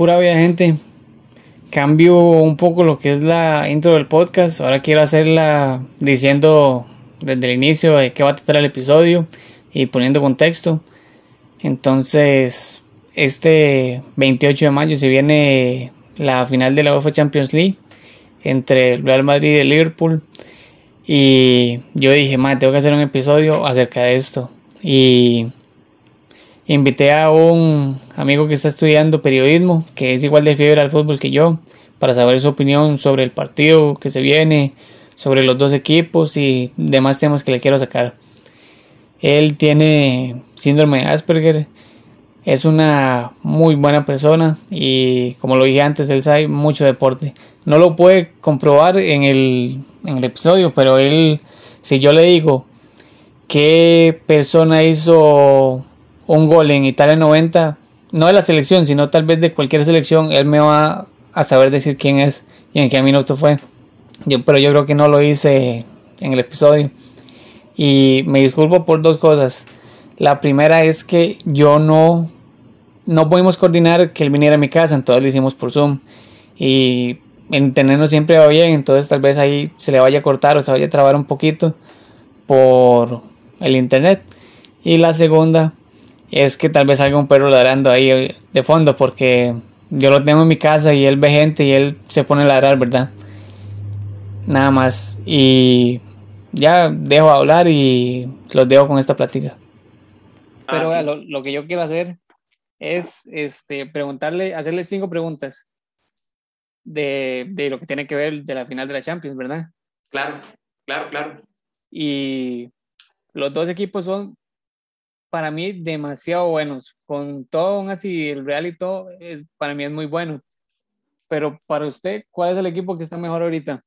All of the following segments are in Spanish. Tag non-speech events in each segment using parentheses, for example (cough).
Pura vida, gente. Cambio un poco lo que es la intro del podcast. Ahora quiero hacerla diciendo desde el inicio de qué va a tratar el episodio y poniendo contexto. Entonces, este 28 de mayo se viene la final de la UEFA Champions League entre el Real Madrid y el Liverpool. Y yo dije, madre, tengo que hacer un episodio acerca de esto. Y invité a un amigo que está estudiando periodismo, que es igual de fiebre al fútbol que yo, para saber su opinión sobre el partido que se viene, sobre los dos equipos y demás temas que le quiero sacar. Él tiene síndrome de Asperger, es una muy buena persona y como lo dije antes, él sabe mucho deporte. No lo puede comprobar en el, en el episodio, pero él, si yo le digo qué persona hizo un gol en Italia 90, no de la selección, sino tal vez de cualquier selección, él me va a saber decir quién es y en qué minuto fue. Yo, pero yo creo que no lo hice en el episodio. Y me disculpo por dos cosas. La primera es que yo no, no pudimos coordinar que él viniera a mi casa, entonces lo hicimos por Zoom. Y entendernos siempre va bien, entonces tal vez ahí se le vaya a cortar o se vaya a trabar un poquito por el internet. Y la segunda es que tal vez haya un perro ladrando ahí de fondo porque yo lo tengo en mi casa y él ve gente y él se pone a ladrar, ¿verdad? Nada más. Y ya dejo de hablar y los dejo con esta plática. Pero ah, lo, que yo quiero hacer es este, preguntarle, hacerle cinco preguntas de, de, lo que tiene que ver de la final de la Champions, ¿verdad? Claro, claro, claro. Y los dos equipos son para mí demasiado buenos. Con todo aún así, el Real y todo, para mí es muy bueno. Pero para usted, ¿cuál es el equipo que está mejor ahorita?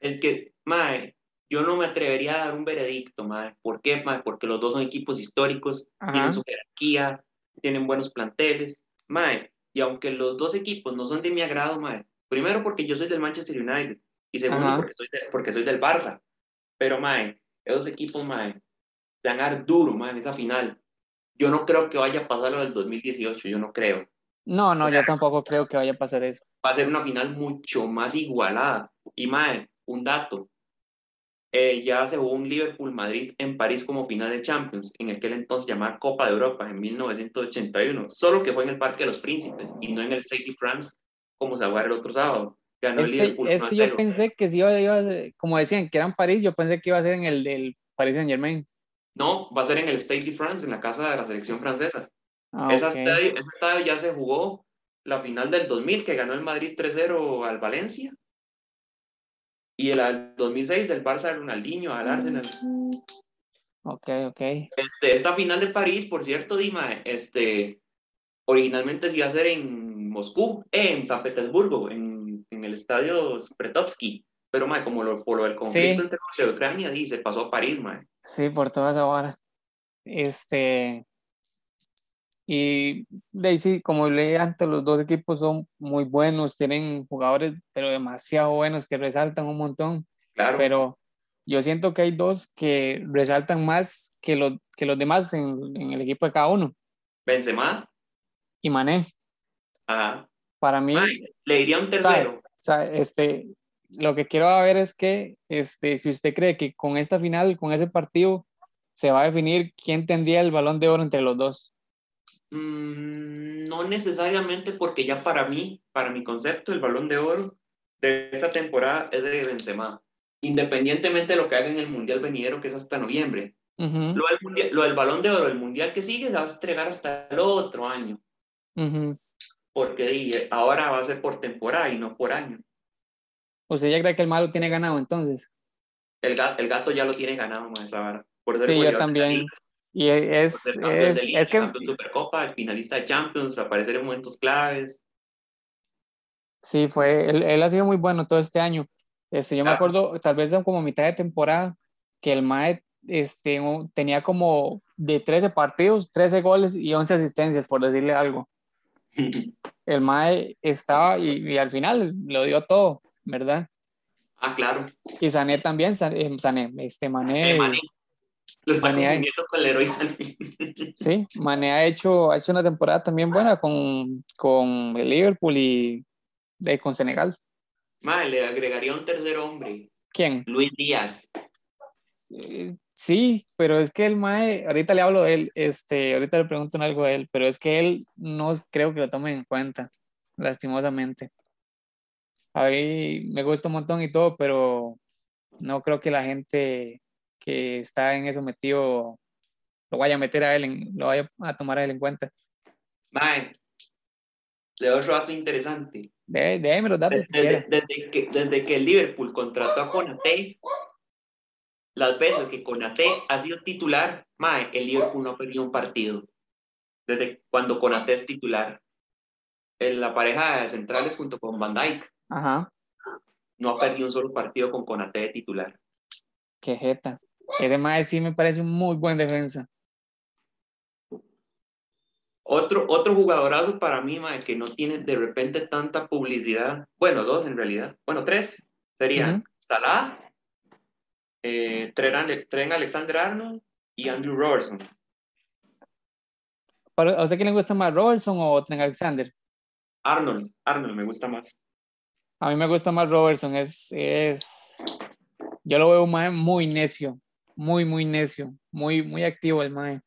El que, mae, yo no me atrevería a dar un veredicto, mae. ¿Por qué, mae? Porque los dos son equipos históricos, tienen su jerarquía, tienen buenos planteles, mae. Y aunque los dos equipos no son de mi agrado, mae, primero porque yo soy del Manchester United y segundo porque soy, porque soy del Barça. Pero, mae, esos equipos, mae, ganar duro, man, en esa final. Yo no creo que vaya a pasar lo del 2018, yo no creo. No, no, yo tampoco creo que vaya a pasar eso. Va a ser una final mucho más igualada. Y, mae, un dato. Eh, ya se jugó un Liverpool-Madrid en París como final de Champions, en aquel entonces llamada Copa de Europa, en 1981. Solo que fue en el Parque de los Príncipes y no en el Stade de France, como se jugó el otro sábado. Ganó este, Liverpool este yo pensé que si iba, iba, como decían, que era en París, yo pensé que iba a ser en el del Paris Saint Germain. No, va a ser en el Stade de France, en la casa de la selección francesa. Ah, ese, estadio, ya se jugó la final del 2000, que ganó el Madrid 3-0 al Valencia. Y el 2006 del Barça de Ronaldinho al Arsenal. Ok, ok. Este, esta final de París, por cierto, Dima, este, originalmente se iba a hacer en Moscú, en San Petersburgo, en, en el estadio Spretovsky. Pero, mae, como lo, por lo del conflicto entre Rusia y Ucrania, se pasó a París, mae. Sí, por toda hora. Este. Y Daisy, como leí antes, los dos equipos son muy buenos, tienen jugadores, pero demasiado buenos que resaltan un montón. Claro. Pero yo siento que hay dos que resaltan más que, los que los demás en, en, el equipo de cada uno. Benzema. Y Mané. Ajá. Para mí. le diría un tercero. O sea, este, lo que quiero ver es que este, si usted cree que con esta final, con ese partido, se va a definir quién tendría el balón de oro entre los dos. Mm, no necesariamente porque ya para mí, para mi concepto, el balón de oro de esa temporada es de Benzema. Independientemente de lo que haga en el Mundial venidero, que es hasta noviembre. lo, del mundial, lo, del balón de oro, el Mundial que sigue, se va a entregar hasta el otro año. Porque ahora va a ser por temporada y no por año. ¿Usted ya cree que el malo tiene ganado entonces? El gato, el gato ya lo tiene ganado, Maestra Por sí, yo también. Y es, es, es que... Supercopa, el finalista de Champions, aparecer en momentos claves. Sí, fue, él, él, ha sido muy bueno todo este año. Este, yo me acuerdo, tal vez como mitad de temporada, que el Mae este, tenía como de 13 partidos, 13 goles y 11 asistencias, por decirle algo. (laughs) el Mae estaba y, y, al final lo dio todo. ¿Verdad? Ah, claro. Y Sané también, Sané, este Mané. Mané. Lo está confundiendo con Leroy Sané. (laughs) Sí, Mané ha hecho, ha hecho una temporada también buena con, con el Liverpool y de, con Senegal. Mae, le agregaría un tercer hombre. ¿Quién? Luis Díaz. Eh, sí, pero es que el Mae, ahorita le hablo de él, este, ahorita le pregunto algo a él, pero es que él no creo que lo tomen en cuenta, lastimosamente. A mí me gusta un montón y todo, pero no creo que la gente que está en eso metido lo vaya a meter a él, en, lo vaya a tomar a él en cuenta. Mae, de otro dato interesante. Déjeme los datos. Desde, desde, que, desde que el Liverpool contrató a Conate, las veces que Conate ha sido titular, mae, el Liverpool no ha perdido un partido. Desde cuando Conate es titular. En la pareja de centrales junto con Van Dijk. Ajá. No ha perdido un solo partido con Conate de titular. Qué jeta. Ese mae sí me parece un muy buen defensa. Otro, otro jugadorazo para mí, mae, que no tiene de repente tanta publicidad. Bueno, dos en realidad. Bueno, tres. Serían Salah, eh, Tren, Alexander Arnold y Andrew Robertson. ¿A usted quién le gusta más, Robertson o Tren Alexander? Arnold, Arnold me gusta más. A mí me gusta más Robertson, es, es, yo lo veo mae, muy necio, muy, muy necio, muy, muy activo el mae.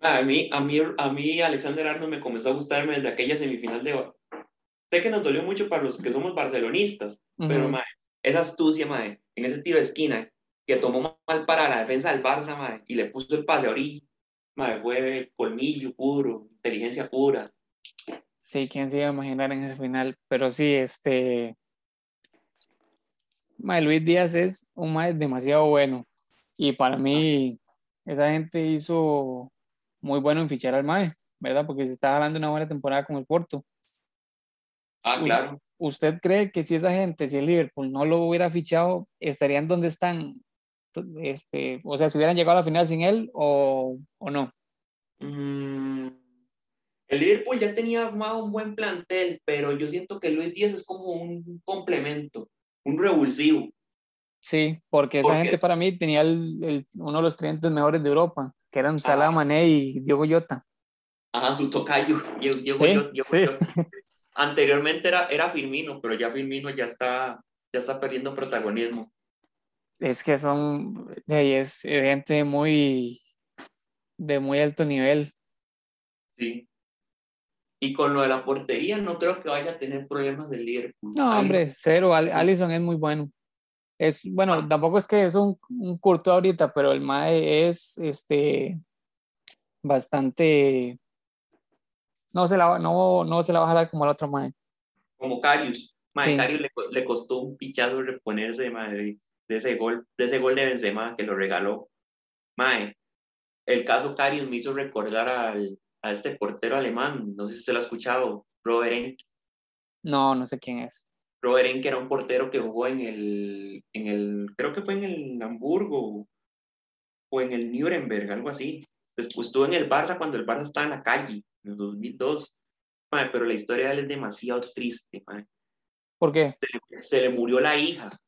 A mí, a mí, a mí Alexander Arnold me comenzó a gustarme desde aquella semifinal de... Sé que nos dolió mucho para los que somos barcelonistas, pero mae, esa astucia, mae, en ese tiro de esquina, que tomó mal para la defensa del Barça, mae, y le puso el pase a orilla, mae, fue colmillo puro, inteligencia pura. Sí, quién se iba a imaginar en ese final, pero sí, este... Mae, Luis Díaz es un mae demasiado bueno, y para mí esa gente hizo muy bueno en fichar al MAE, ¿verdad? Porque se está hablando una buena temporada con el Porto. Ah, claro. ¿Usted cree que si esa gente, si el Liverpool no lo hubiera fichado, estarían donde están? Este, o sea, si hubieran llegado a la final sin él o, o no? Mm, el Liverpool ya tenía armado un buen plantel, pero yo siento que Luis Díaz es como un complemento, un revulsivo. Sí, porque esa gente para mí tenía el, uno de los clientes mejores de Europa que eran Salah, Mané y Diego Llota. Ajá, su tocayo, (laughs) Diego, ¿Sí? Anteriormente era, era Firmino, pero ya Firmino ya está, ya está perdiendo protagonismo. Es que son, es gente muy, de muy alto nivel. Sí. Y con lo de la portería, no creo que vaya a tener problemas del Liverpool. No, hombre, cero. Allison es muy bueno. Es, bueno, tampoco es que es un, un curto ahorita, pero el MAE es este bastante. No se la, no, no se la va a jalar como el otro MAE. Como Carius. Mae, Carius le, le, costó un pichazo reponerse de, de, ese gol, de ese gol de Benzema que lo regaló. Mae, el caso Carius me hizo recordar al, a este portero alemán, no sé si usted lo ha escuchado, Robert Enke. No, no sé quién es. Robert que era un portero que jugó en el, en el, creo que fue en el Hamburgo o en el Nuremberg, algo así. Después estuvo en el Barça cuando el Barça estaba en la calle, en el 2002. pero la historia de él es demasiado triste. ¿Por qué? Se le, murió la hija,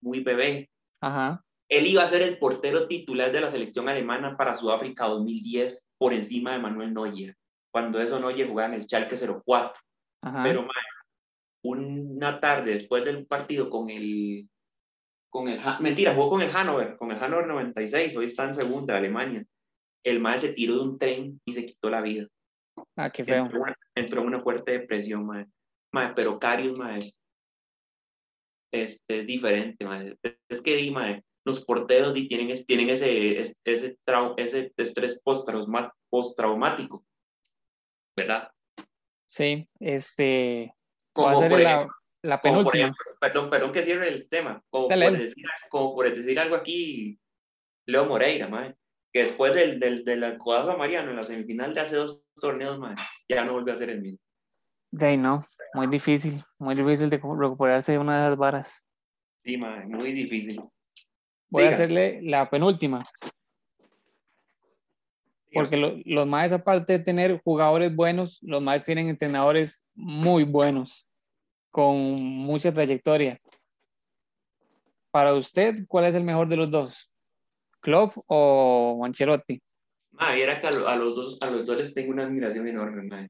muy bebé. Ajá. Él iba a ser el portero titular de la selección alemana para Sudáfrica 2010 por encima de Manuel Neuer. Cuando eso Neuer jugaba en el Schalke 04. Ajá. Pero, mae, una tarde después del partido con el, con el, mentira, jugó con el Hannover, con el Hannover 96, hoy está en segunda, de Alemania. El mae se tiró de un tren y se quitó la vida. Ah, qué feo. Entró, en una fuerte depresión, mae. mae pero Carius, mae, este, es diferente, mae. Es que, mae, los porteros tienen, tienen ese, ese, ese, ese estrés postraumático, ¿verdad? Sí, este, como por la, la penúltima. perdón, perdón que cierre el tema. Como, por decir, como por decir, algo aquí, Leo Moreira, madre, que después del, del, del a Mariano en la semifinal de hace dos torneos, madre, ya no volvió a ser el mismo. De ahí no, muy difícil, muy difícil de recuperarse de una de las varas. Sí, madre, muy difícil. Voy a hacerle la penúltima. Porque los más, aparte de tener jugadores buenos, los más tienen entrenadores muy buenos, con mucha trayectoria. Para usted, ¿cuál es el mejor de los dos? ¿Klopp o Ancelotti? Ah, era que a, los dos, a los dos les tengo una admiración enorme, man.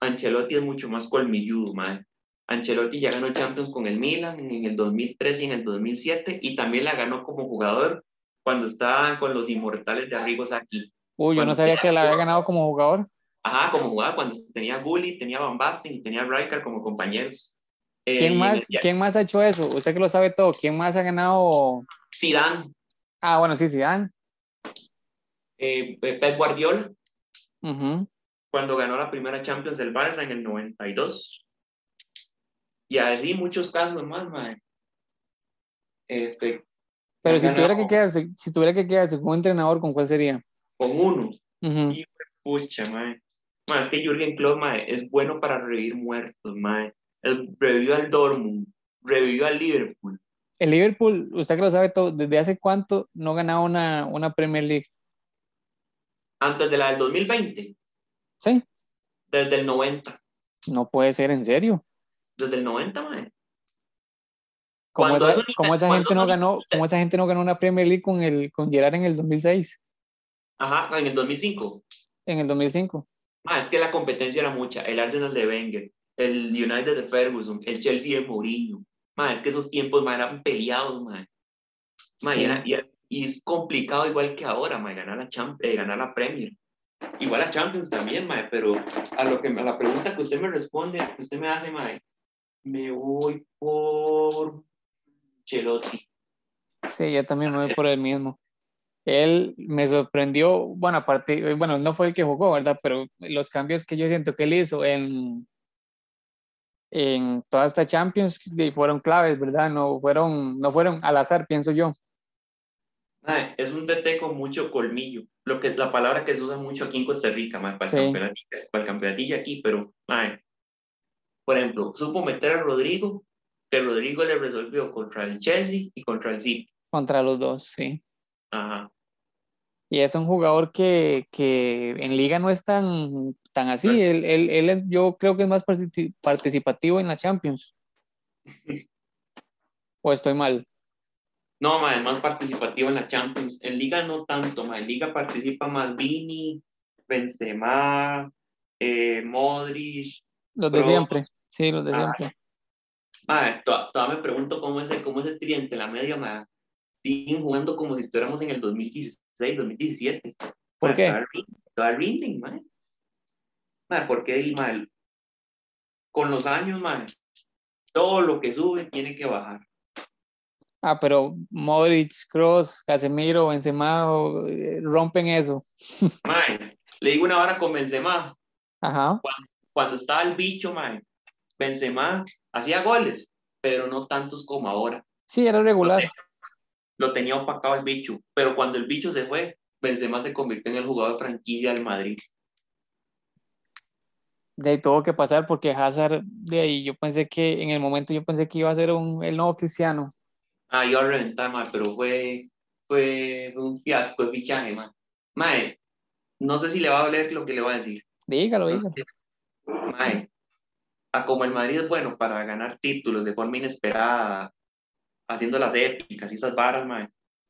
Ancelotti es mucho más colmilludo, man. Ancelotti ya ganó Champions con el Milan en el 2003 y en el 2007 y también la ganó como jugador cuando estaba con los inmortales de Arrigos aquí. Uy, yo no sabía que la había ganado como jugador. Ajá, como jugador, cuando tenía Gulli, tenía Van Basten y tenía Rijkaard como compañeros. ¿Quién, eh, más, ¿Quién más ha hecho eso? Usted que lo sabe todo, ¿quién más ha ganado? Zidane. Ah, bueno, sí, Zidane. Eh, Pep Guardiola. Cuando ganó la primera Champions del Barça en el 92. Y así muchos casos más, madre. Este, Pero si tuviera, que quedarse, si tuviera que quedarse con un entrenador, ¿con cuál sería? Con uno. y, pucha, madre. Más que Jürgen Klopp, madre, es bueno para revivir muertos, madre. revivió al Dortmund, revivió al Liverpool. El Liverpool, usted que lo sabe todo, ¿desde hace cuánto no ganaba una, una Premier League? Antes de la del 2020. Sí. Desde el 90. No puede ser, ¿en serio? Desde el 90, man. ¿Cómo esa, esa gente no ganó, ¿Cómo esa gente no ganó una Premier League con, el, con Gerard en el 2006? Ajá, en el 2005. En el 2005. Ah, es que la competencia era mucha. El Arsenal de Wenger, el United de Ferguson, el Chelsea de Mourinho. Ma, es que esos tiempos ma, eran peleados, man. y, es complicado igual que ahora, ma, ganar la, Champ eh, ganar la Premier. Igual a Champions también, ma, pero a, lo que, a la pregunta que usted me responde, que usted me hace, ma, me voy por Chelotti. Sí, yo también me voy por el mismo. Él me sorprendió, bueno, aparte, bueno, no fue el que jugó, ¿verdad? Pero los cambios que yo siento que él hizo en, en toda esta Champions fueron claves, ¿verdad? No fueron, no fueron al azar, pienso yo. es un DT con mucho colmillo, lo que la palabra que se usa mucho aquí en Costa Rica, para, el para el campeonatillo aquí, pero por ejemplo, supo meter a Rodrigo, que Rodrigo le resolvió contra el Chelsea y contra el City. Contra los dos, sí. Ajá. Y es un jugador que, que en liga no es tan, tan así. Él, él, él, yo creo que es más participativo en la Champions. ¿O estoy mal? No, ma, es más participativo en la Champions. En liga no tanto, ma. En liga participa más Vini, Benzema, eh, Modric. Los de siempre. Sí, los de ah, siempre. Ah, todavía me pregunto cómo es el, cómo es el tridente, la media, ma. Siguen jugando como si estuviéramos en el 2016, 2017. ¿Por qué? Todavía rinden, ma. ma porque, ma, con los años, ma, todo lo que sube tiene que bajar. Ah, pero Modric, Cross, Casemiro, Benzema eh, rompen eso. Ma, le digo una hora con Benzema. Ajá. Cuando, cuando estaba el bicho, ma, Benzema hacía goles, pero no tantos como ahora. Sí, era regular. Lo tenía, opacado el bicho, pero cuando el bicho se fue, Benzema se convirtió en el jugador de franquicia del Madrid. De ahí tuvo que pasar porque Hazard, de ahí yo pensé que en el momento yo pensé que iba a ser un, el nuevo cristiano. Ah, iba a reventar, man, pero fue, fue, un fiasco de fichaje, man. Mae, no sé si le va a doler lo que le voy a decir. Dígalo, dígalo. Mae, como el Madrid es bueno para ganar títulos de forma inesperada, haciendo las épicas y esas varas,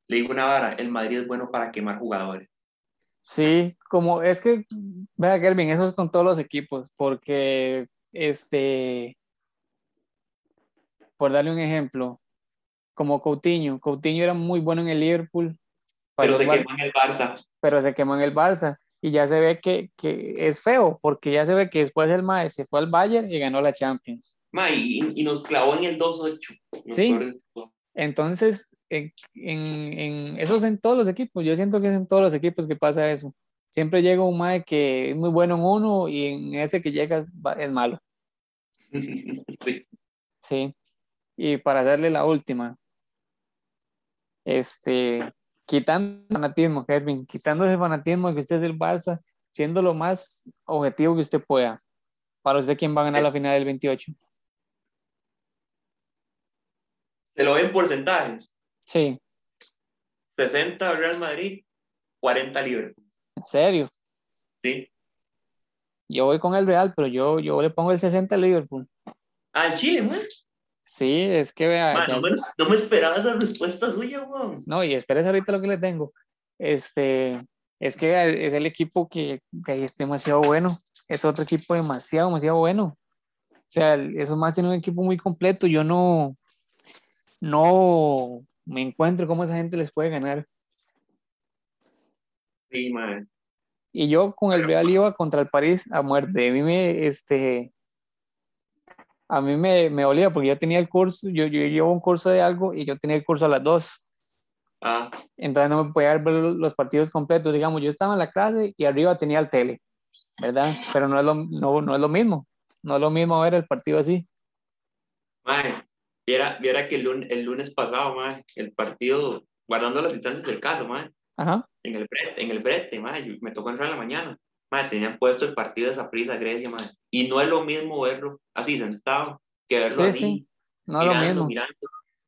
le digo una vara, el Madrid es bueno para quemar jugadores. Sí, como es que, vea Kelvin, eso es con todos los equipos, porque este, por darle un ejemplo, como Coutinho, Coutinho era muy bueno en el Liverpool. Pero se quemó en el Barça. Pero se quemó en el Barça y ya se ve que, que, es feo, porque ya se ve que después el Mae se fue al Bayern y ganó la Champions. Ma, y, y, nos clavó en el 2-8. Sí. Entonces, en, en, eso es en todos los equipos. Yo siento que es en todos los equipos que pasa eso. Siempre llega un Mae que es muy bueno en uno y en ese que llega es malo. (laughs) sí. Sí. Y para darle la última, este, quitando el fanatismo, Kevin, quitando ese fanatismo que usted es del Barça, siendo lo más objetivo que usted pueda. Para usted, ¿quién va a ganar la final del 28? ¿Se lo ven porcentajes? Sí. 60 Real Madrid, 40 Liverpool. ¿En serio? Sí. Yo voy con el Real, pero yo, yo le pongo el 60 Liverpool. ¿Al Chile, man? Sí, es que vea. no, me, esperaba esa respuesta suya, weón. No, y espérese ahorita lo que le tengo. Este, es que es el equipo que, que es demasiado bueno. Es otro equipo demasiado, demasiado bueno. O sea, eso más tiene un equipo muy completo. Yo no, no me encuentro cómo esa gente les puede ganar. Sí, man. Y yo con el Real iba contra el París a muerte. A mí me, este, a mí me, me olía porque yo tenía el curso, yo, yo llevo un curso de algo y yo tenía el curso a las dos. Ah. Entonces no me podía ver los partidos completos. Digamos, yo estaba en la clase y arriba tenía el tele, ¿verdad? Pero no es lo, no, no es lo mismo. No es lo mismo ver el partido así. Mae, viera, viera que el lunes, el lunes pasado, mae, el partido, guardando las distancias del caso, mae, Ajá. en el brete, en el brete, mae, me tocó entrar en la mañana. Mae, tenían puesto el partido de esa prisa Grecia, mae. Y no es lo mismo verlo así sentado que verlo Sí, así, sí. No es mirando, lo mismo. mirando,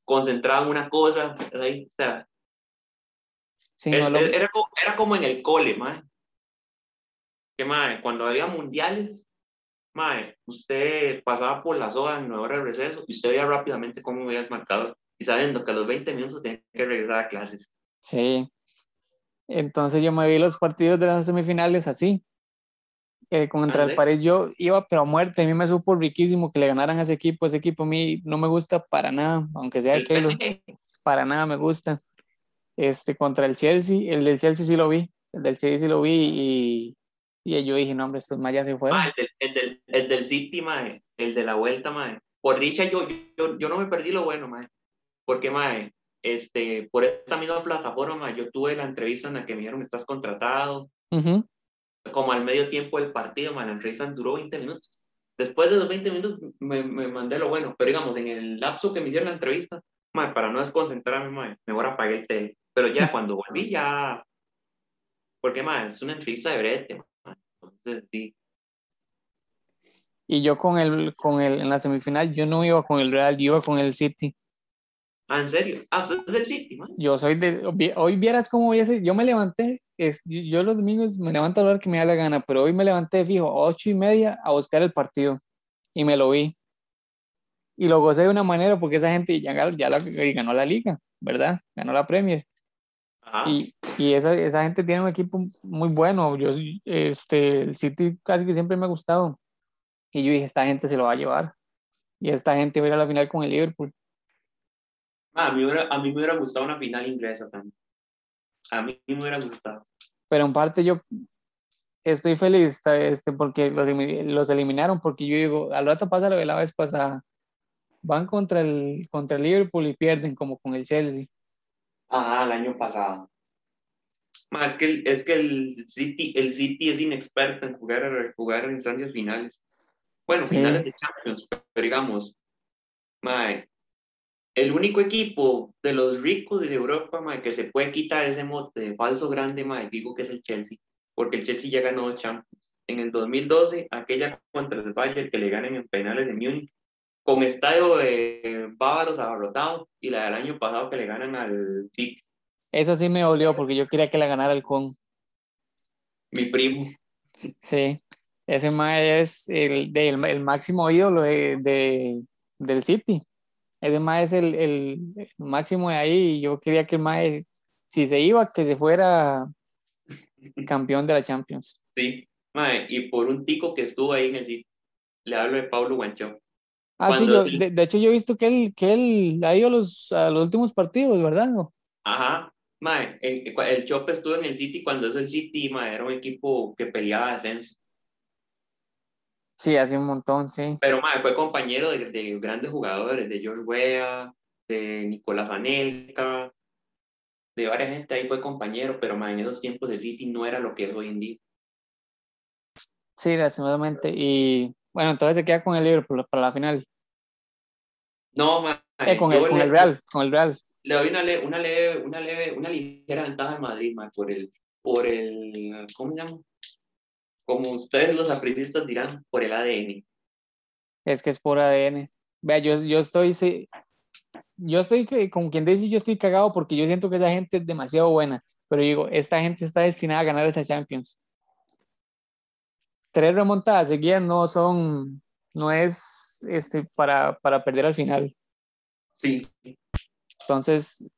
concentrado en una cosa, ahí, o sea, Sí, es- no es lo- es- era, como, era como en el cole, mae. Que, mae, cuando había mundiales, mae, usted pasaba por la soga en la hora de receso y usted veía rápidamente cómo veía el marcador y sabiendo que a los 20 minutos tenía que regresar a clases. Sí. Entonces yo me vi los partidos de las semifinales así. Eh, contra el. París yo iba pero a muerte. A mí me supo riquísimo que le ganaran a ese equipo. Ese equipo a mí no me gusta para nada, aunque sea El (laughs) Keylor, PSG, para nada me gusta. Este, contra el Chelsea, el del Chelsea sí lo vi. El del Chelsea sí lo vi y, y yo dije, no, hombre, estos ya se fueron. mae, el, del, el, del, el del City, mae, el de la vuelta, mae. Por dicha, yo, yo, yo no me perdí lo bueno, mae. Porque, mae, este, por esta misma plataforma, mae, yo tuve la entrevista en la que me dijeron, estás contratado. Como al medio tiempo del partido, man, la entrevista duró 20 minutos. Después de los 20 minutos me, me mandé lo bueno, pero digamos, en el lapso que me hicieron la entrevista, man, para no desconcentrarme, man, mejor apagué el té. Pero ya (laughs) cuando volví, ya. Porque, man, es una entrevista de brete, man. Entonces, sí. Y yo con el, con el, en la semifinal, yo no iba con el Real, yo iba con el City. Ah, ¿en serio? Ah, es del City, man. Yo soy de, hoy vieras cómo hubiese, yo me levanté, es, yo, los domingos me levanto a la hora que me da la gana, pero hoy me levanté fijo, ocho y media a buscar el partido y me lo vi. Y lo gocé de una manera porque esa gente ya, ya la, ganó la liga, ¿verdad? Ganó la Premier. Ajá. Y, y esa, esa gente tiene un equipo muy bueno. Yo, este, el City casi que siempre me ha gustado. Y yo dije, esta gente se lo va a llevar. Y esta gente va a ir a la final con el Liverpool. Ah, a, mí, hubiera- a mí me hubiera gustado una final inglesa también. A mí me hubiera gustado. pero en parte yo estoy feliz este, porque los, los eliminaron, porque yo digo, al rato pasa lo de la vez pasada, van contra el, contra el Liverpool y pierden como con el Chelsea. Ajá, el año pasado. Ma, es que, el- es que el, City, el City es inexperto en jugar, jugar en instancias finales. Bueno, Sí. finales de Champions, pero digamos, ma, el único equipo de los ricos de Europa ma, que se puede quitar ese mote de falso grande, ma, digo que es el Chelsea, porque el Chelsea ya ganó Champions. En el 2012, aquella contra el Bayern que le ganan en penales de Múnich, con estadio de bávaros abarrotado, y la del año pasado que le ganan al City. Eso sí me dolió porque yo quería que la ganara el Con. Mi primo. Sí, ese mae es el, el máximo ídolo de, de- del City. Ese mae es el, el- el máximo de ahí y yo quería que el mae, si se iba, que se fuera campeón de la Champions. Sí, mae, y por un tico que estuvo ahí en el sitio. Le hablo de Pablo Guancho. Ah, sí, yo, de, de hecho yo he visto que él, que él ha ido a los, a los últimos partidos, ¿verdad? Ajá, mae, el, el Chope estuvo en el City cuando eso el City, mae, era un equipo que peleaba descenso. Sí, hace un montón, sí. Pero, mae, fue compañero de, de grandes jugadores, de George Weah, de Nicolás Anelka, de varias gente ahí fue compañero, pero, mae, en esos tiempos el City no era lo que es hoy en día. Sí, lastimosamente. Y bueno, entonces se queda con el Liverpool para la final. No, mae, Eh, con, el, con le- el Real, con el Real. le doy una, le- una leve, una leve, una ligera ventaja al Madrid, mae, por el, por el, ¿cómo se llama? Como ustedes los aprendizajes dirán, por el ADN. Es que es por ADN. Vea, yo, yo estoy, sí, yo estoy, como quien dice, yo estoy cagado porque yo siento que esa gente es demasiado buena, pero digo, esta gente está destinada a ganar esa Champions. Tres remontadas seguidas no son, no es este, para, para perder al final. Sí, Entonces,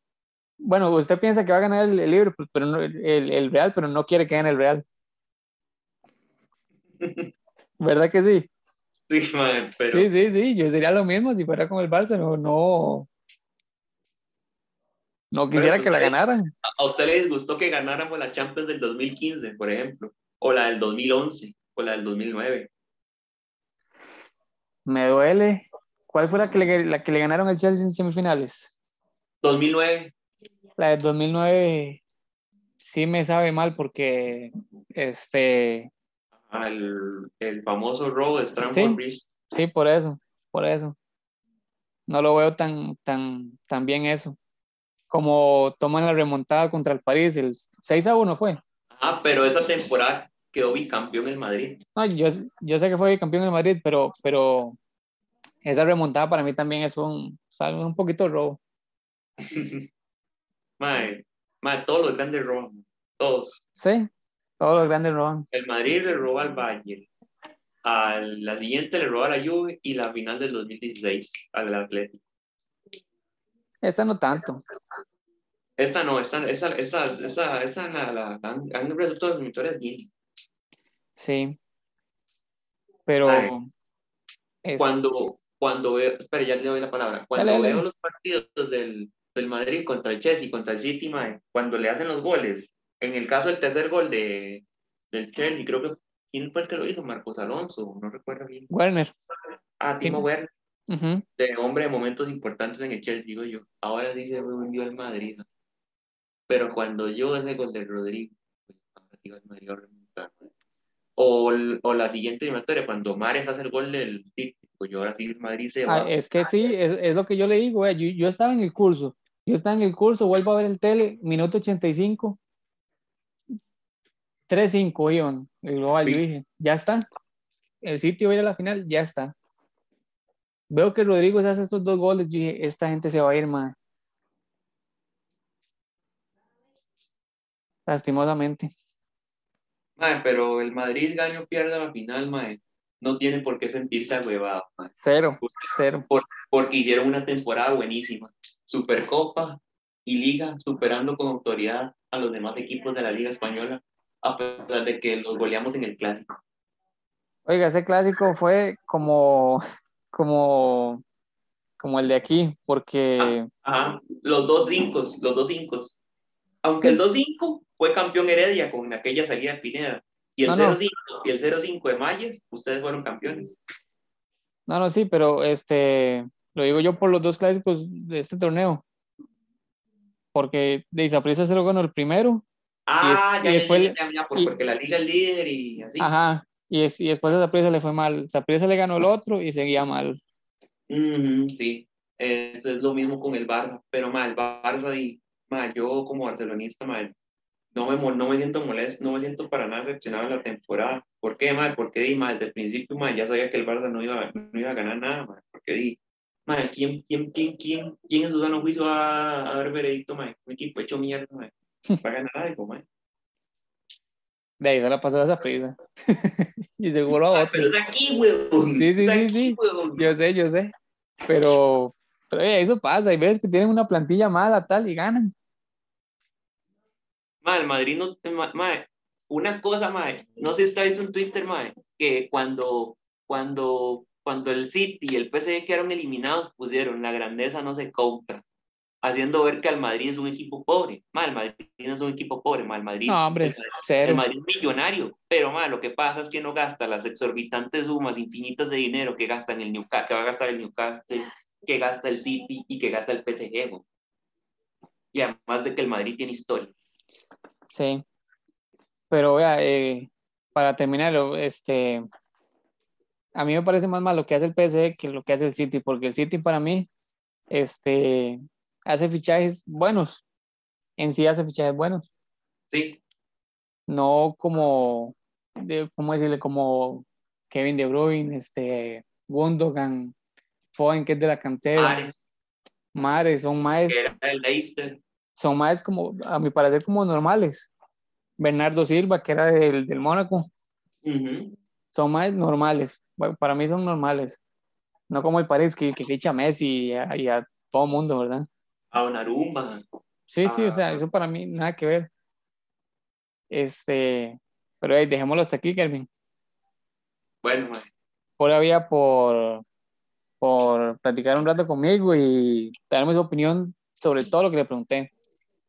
Bueno, usted piensa que va a ganar el, Liverpool, pero no, el, el, Real, pero no quiere que gane el Real. ¿Verdad que sí? Sí, pero... sí, sí, sí, yo sería lo mismo si fuera con el Barça, no, no, no quisiera que la ganaran. ¿A usted les gustó que ganáramos la Champions del 2015, por ejemplo? O la del 2011, o la del 2009. Me duele. ¿Cuál fue la que le, la que le ganaron al Chelsea en semifinales? 2009. La del 2009 sí me sabe mal porque este... El, el famoso robo de Stamford Bridge. Sí, por eso, por eso. No lo veo tan, tan, tan bien eso. Como toman la remontada contra el París, el 6 a 1 fue. Ah, pero esa temporada quedó bicampeón en Madrid. No, yo, yo sé que fue bicampeón en Madrid, pero, pero esa remontada para mí también es un, un poquito robo. (laughs) mae, mae, todos los grandes roban, todos. Sí, todos los grandes roban. El Madrid le roba al Bayern, a la siguiente le roba a la Juve y la final del 2016 al Atlético. Esta no tanto. Esta no, esta, esa, esa, esa, esa la, la, han, han resultado las victorias bien. Sí. Pero. Cuando, cuando veo, espera, ya le doy la palabra. Cuando veo los partidos del, del, Madrid contra el Chelsea, contra el City, cuando le hacen los goles, en el caso del tercer gol de, del Chelsea, creo que, ¿quién fue el que lo hizo? Marcos Alonso, no recuerdo bien. Werner. Ah, Timo Werner. De hombre de momentos importantes en el Chelsea, digo yo. Ahora sí se hundió el Madrid. Pero cuando yo ese gol de Rodrigo, pues, el Madrid o, o, la siguiente eliminatoria, cuando Mares hace el gol del pues yo ahora sí Madrid se va. Ah, es que sí, es, es, lo que yo le digo, yo, yo, estaba en el curso, yo estaba en el curso, vuelvo a ver el tele, minuto 85, 3-5 iban, el global, yo dije, ya está, el City va a ir a la final, ya está. Veo que Rodrigo se hace estos dos goles, yo dije, esta gente se va a ir, más Lastimosamente pero el Madrid gane o pierda la final, mae, no tiene por qué sentirse agüevado. Cero, cero. porque hicieron una temporada buenísima. Supercopa y Liga superando con autoridad a los demás equipos de la Liga Española, a pesar de que los goleamos en el clásico. Oiga, ese clásico fue como, como, como el de aquí, porque... Ah, ajá, los dos cinco, los dos cinco. Aunque el 2-5 fue campeón Heredia con aquella salida de Pineda. Y el 0-5 y el 0-5 de Mayes, ustedes fueron campeones. No, no, sí, pero este, lo digo yo por los dos clásicos de este torneo. Porque de Isaprisa se lo ganó el primero. Ah, ya, después, ya, porque la liga es líder y así. Ajá, y, es, y después a Isaprisa le fue mal. Isaprisa le ganó el otro y seguía mal. sí, es lo mismo con el Barça, pero mal, Barça y yo como barcelonista, no, me, no me siento molesto, no me siento para nada decepcionado en la temporada. ¿Por qué, mal? Porque di, desde el principio, ya sabía que el Barça no iba, no iba a ganar nada, porque di, ¿quién, quién, quién, quién, quién en su sano juicio va a dar veredicto, Un equipo hecho mierda, man, (laughs) va a ganar algo, man. De ahí se la pasó esa prisa. (laughs) y seguro a otro. pero es aquí, weón. Sí, sí, sí, sí. Yo sé, yo sé. Pero, pero eso pasa. Hay veces que tienen una plantilla mala, tal, y ganan. Madre, el Madrid no. una cosa, madre, no sé si está visto en Twitter, madre, que cuando, cuando, cuando el City y el PSG quedaron eliminados, pusieron la grandeza no se compra, haciendo ver que el Madrid es un equipo pobre. Madre, el Madrid no es un equipo pobre, madre, el Madrid, no, hombre, el, el Madrid es millonario, pero madre, lo que pasa es que no gasta las exorbitantes sumas infinitas de dinero que gasta en el Newcastle, que va a gastar el Newcastle, que gasta el City y que gasta el PSG. Y además de que el Madrid tiene historia. Sí. Pero vea, eh, para terminar, este, a mí me parece más mal lo que hace el PSG que lo que hace el City, porque el City para mí este, hace fichajes buenos. En sí hace fichajes buenos. Sí. No como, de, ¿cómo decirle? Como Kevin De Bruyne, este, Gundogan, Foden, que es de la cantera. Mares. Mares, son más. son más como, a mi parecer, como normales. Bernardo Silva, que era del, del Mónaco, son más normales. Bueno, para mí son normales. No como el París que, que ficha a Messi y a, todo el mundo, ¿verdad? A Donnarumma. Sí, sí, o sea, eso para mí nada que ver. Este, pero hey, dejémoslo hasta aquí, Kelvin. Bueno, man. Por había por, por platicar un rato conmigo y darme su opinión sobre todo lo que le pregunté.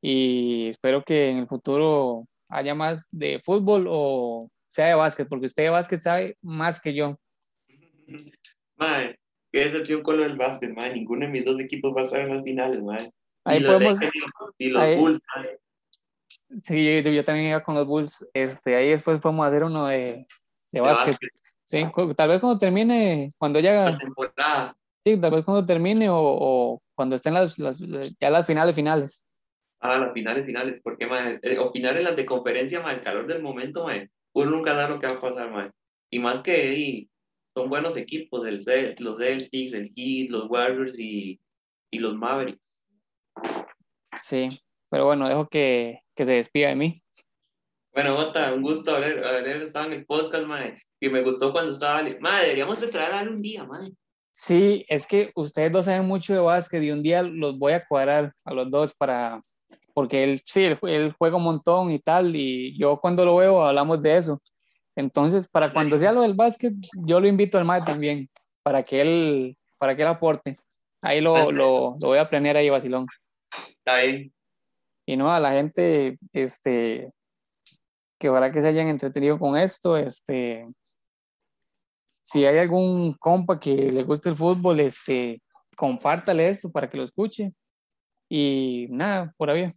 Y espero que en el futuro haya más de fútbol o sea de básquet, porque usted de básquet sabe más que yo. Madre, qué decepción con del básquet, madre. Ninguno de mis dos equipos va a estar en las finales, madre. Ahí y podemos. Los y los ahí, Bulls. Sí, yo, también iba con los Bulls. Este, ahí después podemos hacer uno de, de, de básquet. básquet. Sí, tal vez cuando termine, cuando ya. La temporada. Sí, tal vez cuando termine o, o cuando estén las, las, ya las finales finales. Ah, las finales finales, porque más eh, opinar en las de conferencia, más el calor del momento, más uno nunca da lo que va a pasar, más y más que y, son buenos equipos, el, los Celtics, el Heat, los Warriors y, y los Mavericks. Sí, pero bueno, dejo que, que se despida de mí. Bueno, Bota, un gusto haber, haber estado en el podcast, madre, y me gustó cuando estaba... Madre, deberíamos de traer a un día, madre. Sí, es que ustedes dos saben mucho de básquet y un día los voy a cuadrar a los dos para, porque él sí, él, él, juega un montón y tal, y yo cuando lo veo hablamos de eso. Entonces, para cuando sea lo del básquet, yo lo invito al MAE también, para que él, para que él aporte. Ahí lo, lo, lo voy a planear ahí, Basilón. Está bien. Y no, a la gente, este, que ojalá que se hayan entretenido con esto, este, si hay algún compa que le guste el fútbol, este, compártale esto para que lo escuche. Y nada, por ahí.